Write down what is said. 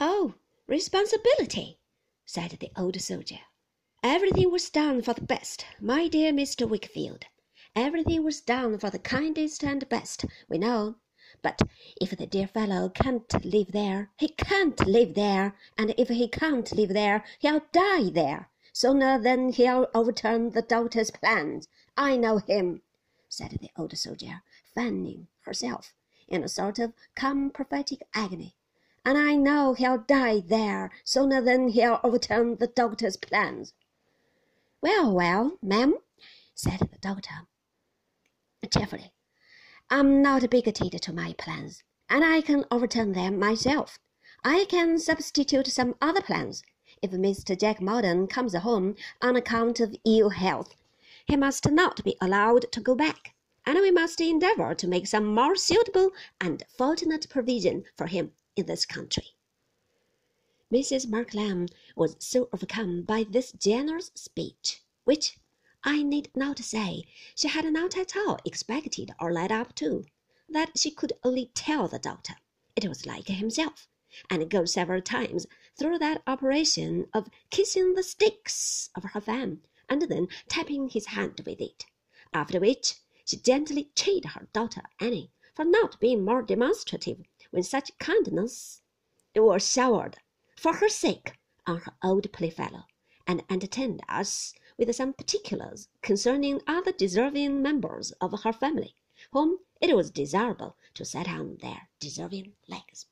Oh, responsibility, said the old soldier. Everything was done for the best, my dear Mr. Wickfield. Everything was done for the kindest and best, we know. But if the dear fellow can't live there, he can't live there, and if he can't live there, he'll die there, sooner than he'll overturn the doctor's plans. I know him, said the old soldier, fanning herself in a sort of calm prophetic agony and I know he'll die there sooner than he'll overturn the doctor's plans. Well, well, ma'am, said the doctor cheerfully, I'm not bigoted to my plans, and I can overturn them myself. I can substitute some other plans. If Mr. Jack Maldon comes home on account of ill health, he must not be allowed to go back, and we must endeavor to make some more suitable and fortunate provision for him in this country. Mrs. Markleham was so overcome by this generous speech, which, I need not say, she had not at all expected or led up to, that she could only tell the doctor it was like himself, and go several times through that operation of kissing the sticks of her fan, and then tapping his hand with it, after which she gently chid her daughter Annie for not being more demonstrative when such kindness was showered for her sake on her old playfellow, and entertained us with some particulars concerning other deserving members of her family, whom it was desirable to set on their deserving legs.